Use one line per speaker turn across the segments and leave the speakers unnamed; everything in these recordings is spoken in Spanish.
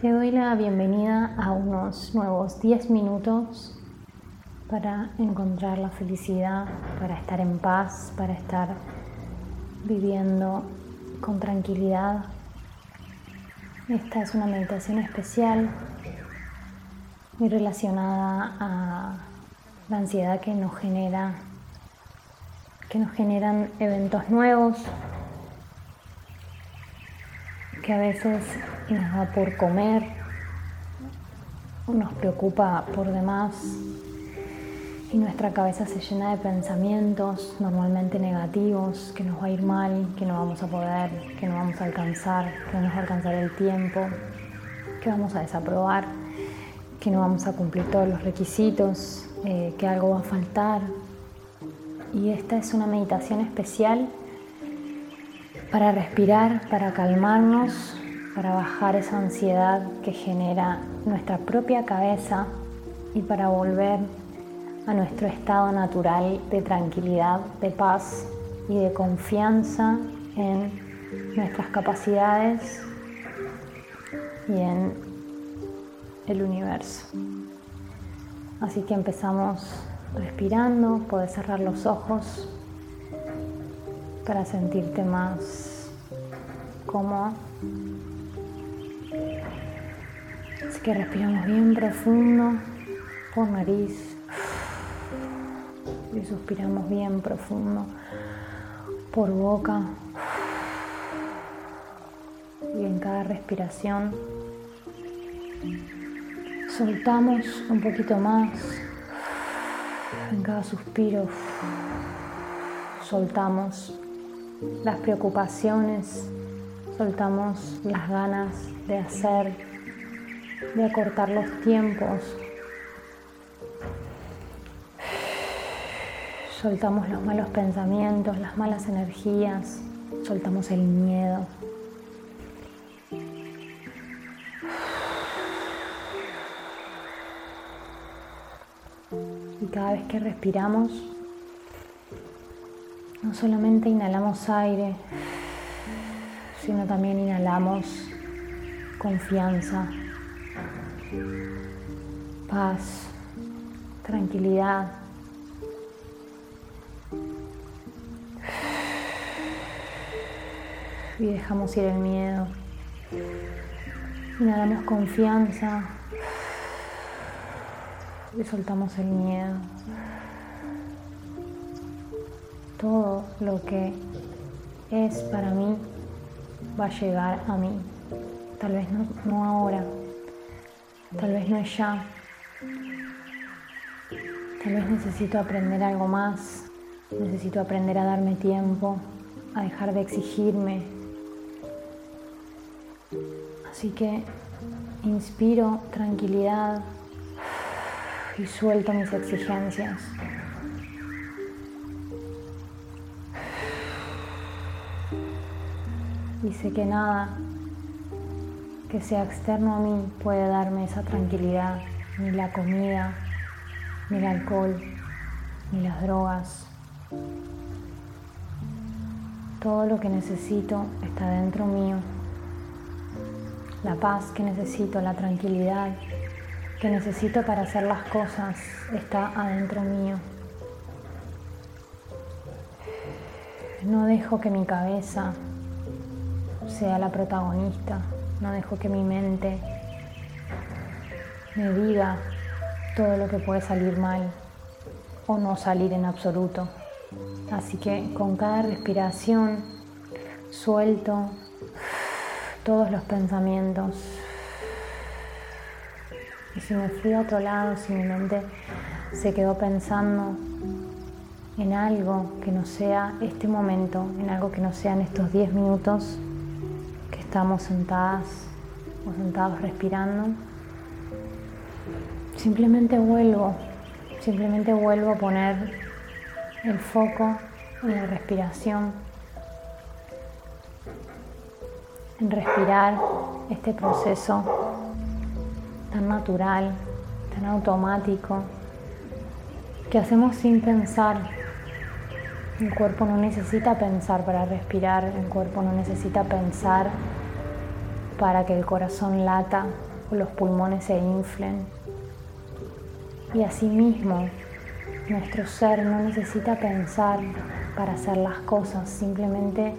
Te doy la bienvenida a unos nuevos 10 minutos para encontrar la felicidad, para estar en paz, para estar viviendo con tranquilidad. Esta es una meditación especial muy relacionada a la ansiedad que nos genera que nos generan eventos nuevos que a veces nos da por comer nos preocupa por demás y nuestra cabeza se llena de pensamientos normalmente negativos, que nos va a ir mal, que no vamos a poder, que no vamos a alcanzar, que no nos va a alcanzar el tiempo, que vamos a desaprobar, que no vamos a cumplir todos los requisitos, eh, que algo va a faltar. Y esta es una meditación especial para respirar, para calmarnos, para bajar esa ansiedad que genera nuestra propia cabeza y para volver a nuestro estado natural de tranquilidad, de paz y de confianza en nuestras capacidades y en el universo. Así que empezamos respirando, puedes cerrar los ojos para sentirte más cómodo. Así que respiramos bien profundo por nariz y suspiramos bien profundo por boca. Y en cada respiración soltamos un poquito más. En cada suspiro soltamos las preocupaciones, soltamos las ganas de hacer, de acortar los tiempos, Soltamos los malos pensamientos, las malas energías, soltamos el miedo. Y cada vez que respiramos, no solamente inhalamos aire, sino también inhalamos confianza, paz, tranquilidad, y dejamos ir el miedo. Inhalamos confianza y soltamos el miedo. Todo lo que es para mí va a llegar a mí. Tal vez no, no ahora, tal vez no es ya. Tal vez necesito aprender algo más, necesito aprender a darme tiempo, a dejar de exigirme, Así que inspiro tranquilidad y suelto mis exigencias. Y sé que nada que sea externo a mí puede darme esa tranquilidad, ni la comida, ni el alcohol, ni las drogas. Todo lo que necesito está dentro mío la paz que necesito, la tranquilidad que necesito para hacer las cosas está adentro mío. No dejo que mi cabeza sea la protagonista, no dejo que mi mente me diga todo lo que puede salir mal o no salir en absoluto. Así que con cada respiración suelto todos los pensamientos. Y si me fui a otro lado, si mi mente se quedó pensando en algo que no sea este momento, en algo que no sean estos 10 minutos estamos sentadas o sentados respirando, simplemente vuelvo, simplemente vuelvo a poner el foco en la respiración en respirar este proceso tan natural, tan automático, que hacemos sin pensar, El cuerpo no necesita pensar para respirar, el cuerpo no necesita pensar para que el corazón lata o los pulmones se inflen. Y asimismo, nuestro ser no necesita pensar para hacer las cosas, simplemente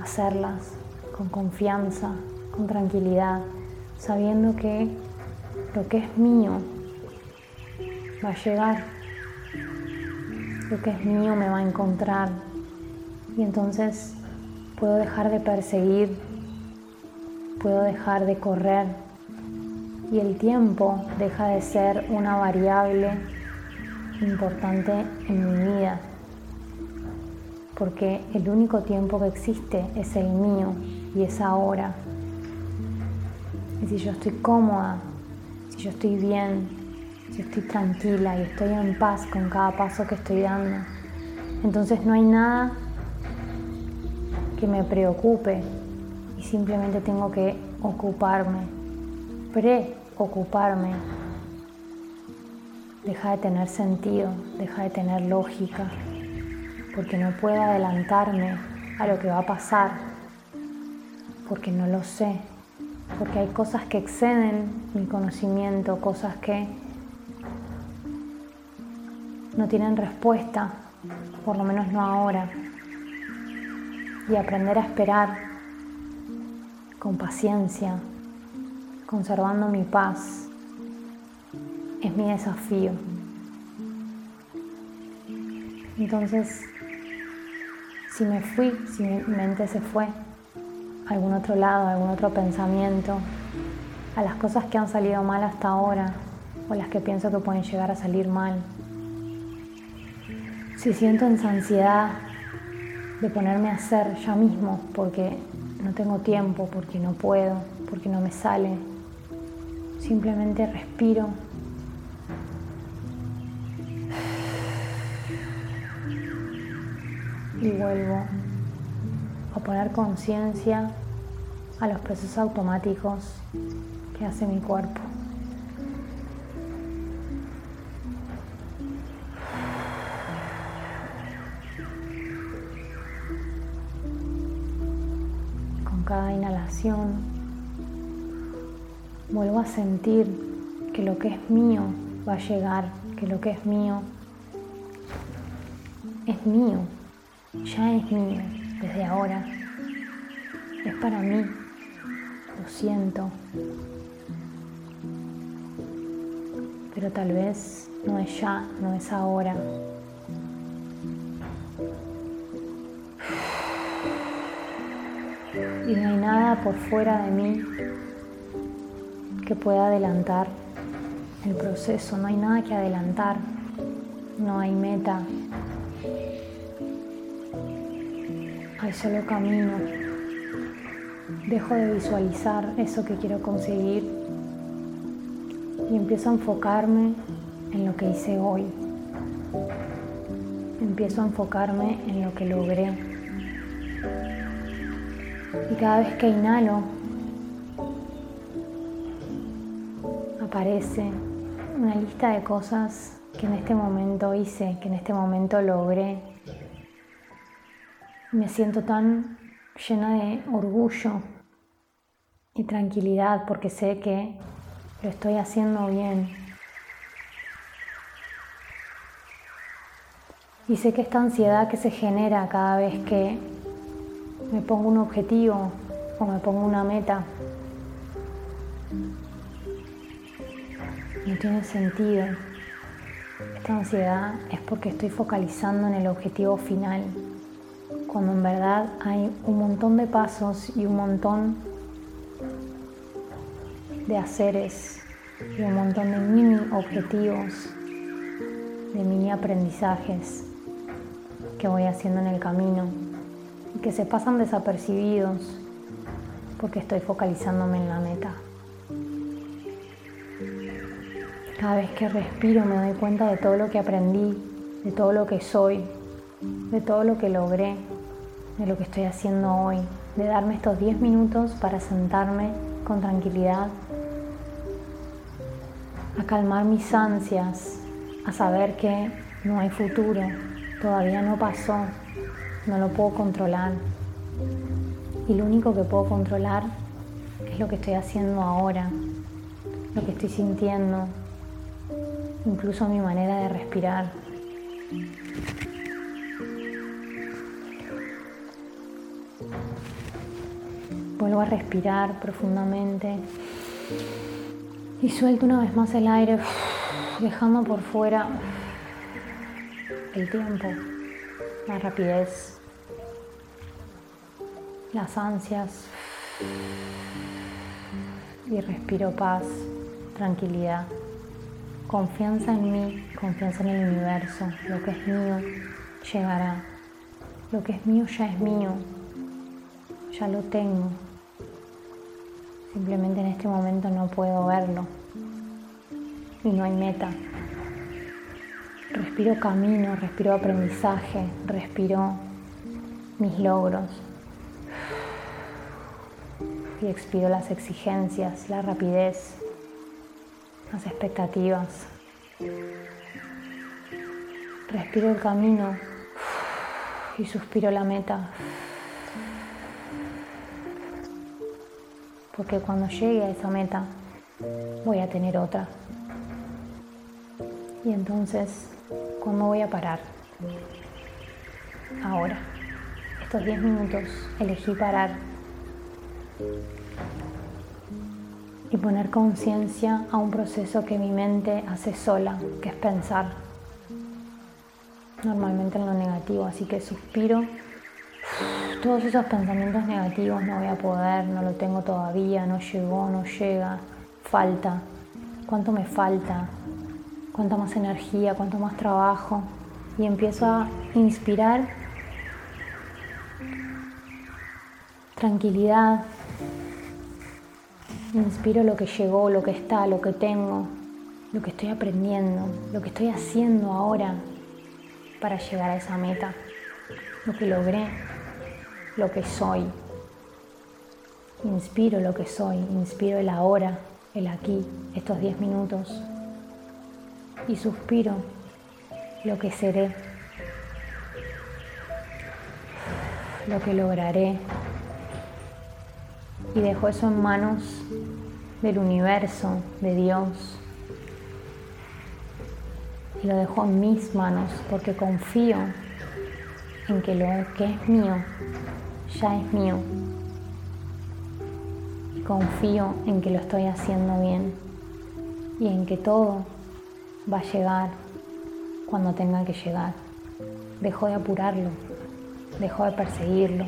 hacerlas con confianza, con tranquilidad, sabiendo que lo que es mío va a llegar lo que es mío me va a encontrar y entonces puedo dejar de perseguir, puedo dejar de correr. Y el tiempo deja de ser una variable importante en mi vida. Porque el único tiempo que existe es el mío y es ahora. Y si yo estoy cómoda, si yo estoy bien, si estoy tranquila y estoy en paz con cada paso que estoy dando, entonces no hay nada que me preocupe simplemente tengo que ocuparme, preocuparme. Deja de tener sentido, deja de tener lógica, porque no puedo adelantarme a lo que va a pasar, porque no lo sé, porque hay cosas que exceden mi conocimiento, cosas que no tienen respuesta, por lo menos no ahora. Y aprender a esperar con paciencia, conservando mi paz, es mi desafío. Entonces, si me fui, si mi mente se fue a algún otro lado, a algún otro pensamiento, a las cosas que han salido mal hasta ahora o las que pienso que pueden llegar a salir mal, si siento esa ansiedad de ponerme a hacer ya mismo porque tengo tiempo, porque no puedo, porque no me sale, simplemente respiro. Y vuelvo a poner conciencia a los procesos automáticos que hace mi cuerpo. Vuelvo a sentir que lo que es mío va a llegar, que lo que es mío es mío, ya es mío desde ahora, es para mí, lo siento, pero tal vez no es ya, no es ahora. y no hay nada por fuera de mí que pueda adelantar el proceso, no hay nada que adelantar, no hay meta, hay solo camino. Dejo de visualizar eso que quiero conseguir y empiezo a enfocarme en lo que hice hoy. Empiezo a enfocarme en lo que logré. Y cada vez que inhalo, aparece una lista de cosas que en este momento hice, que en este momento logré. Me siento tan llena de orgullo y tranquilidad porque sé que lo estoy haciendo bien. Y sé que esta ansiedad que se genera cada vez que me pongo un objetivo o me pongo una meta. No tiene sentido. Esta ansiedad es porque estoy focalizando en el objetivo final, cuando en verdad hay un montón de pasos y un montón de haceres y un montón de mini objetivos, de mini aprendizajes que voy haciendo en el camino que se pasan desapercibidos porque estoy focalizándome en la meta. Cada vez que respiro me doy cuenta de todo lo que aprendí, de todo lo que soy, de todo lo que logré, de lo que estoy haciendo hoy, de darme estos 10 minutos para sentarme con tranquilidad, a calmar mis ansias, a saber que no hay futuro, Todavía no pasó, no lo puedo controlar. Y lo único que puedo controlar es lo que estoy haciendo ahora, lo que estoy sintiendo, incluso mi manera de respirar. Vuelvo a respirar profundamente y suelto una vez más el aire, dejando por fuera el tiempo, la rapidez, las ansias y respiro paz, tranquilidad, confianza en mí, confianza en el universo, lo que es mío llegará, lo que es mío ya es mío, ya lo tengo, simplemente en este momento no puedo verlo. Y no hay meta. Respiro camino, respiro aprendizaje, respiro mis logros. Y expiro las exigencias, la rapidez, las expectativas. Respiro el camino y suspiro la meta. Porque cuando llegue a esa meta voy a tener otra. Y entonces, ¿cuándo voy a parar? Ahora. Estos 10 minutos elegí parar y poner conciencia a un proceso que mi mente hace sola, que es pensar. Normalmente en lo negativo, así que suspiro. Todos esos pensamientos negativos, no voy a poder, no lo tengo todavía, no llegó, no llega, falta, cuánto me falta, cuánta más energía, cuánto más trabajo. Y empiezo a inspirar tranquilidad, Inspiro lo que llegó, lo que está, lo que tengo, lo que estoy aprendiendo, lo que estoy haciendo ahora para llegar a esa meta, lo que logré, lo que soy. Inspiro lo que soy, inspiro el ahora, el aquí, estos 10 minutos. Y suspiro lo que seré, lo que lograré, y dejo eso en manos del universo, de Dios. Y lo dejo en mis manos porque confío en que lo que es mío ya es mío. Y confío en que lo estoy haciendo bien y en que todo va a llegar cuando tenga que llegar. Dejo de apurarlo, dejo de perseguirlo,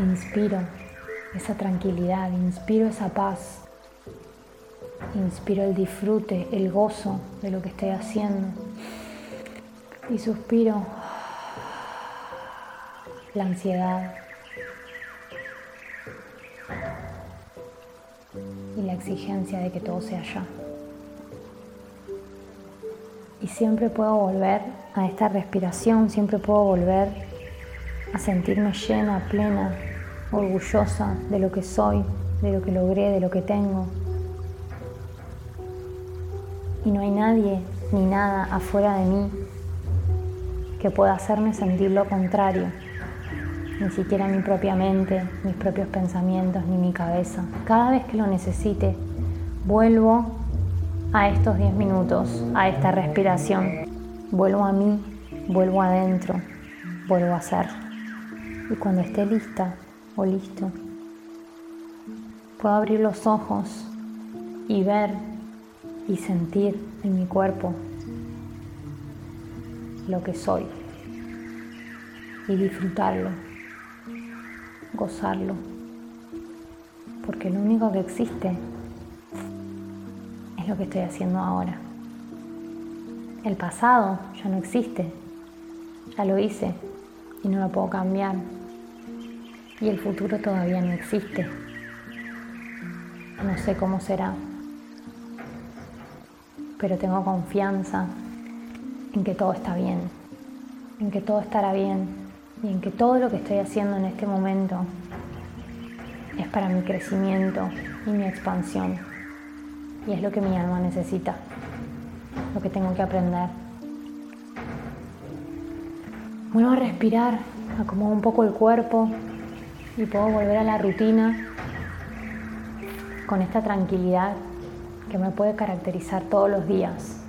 Inspiro esa tranquilidad, inspiro esa paz, inspiro el disfrute, el gozo de lo que estoy haciendo y suspiro la ansiedad y la exigencia de que todo sea ya. Y siempre puedo volver a esta respiración, siempre puedo volver a sentirme llena, plena, orgullosa de lo que soy, de lo que logré, de lo que tengo. Y no hay nadie ni nada afuera de mí que pueda hacerme sentir lo contrario, ni siquiera mi propia mente, mis propios pensamientos, ni mi cabeza. Cada vez que lo necesite, vuelvo a estos 10 minutos, a esta respiración, vuelvo a mí, vuelvo adentro, vuelvo a ser. Y cuando esté lista, listo. Puedo abrir los ojos y ver y sentir en mi cuerpo lo que soy y disfrutarlo, gozarlo, porque lo único que existe es lo que estoy haciendo ahora. El pasado ya no existe, ya lo hice y no lo puedo cambiar y el futuro todavía no existe. No sé cómo será, pero tengo confianza en que todo está bien, en que todo estará bien y en que todo lo que estoy haciendo en este momento es para mi crecimiento y mi expansión. Y es lo que mi alma necesita, lo que tengo que aprender. Vuelvo a respirar, acomodo un poco el cuerpo y puedo volver a la rutina con esta tranquilidad que me puede caracterizar todos los días.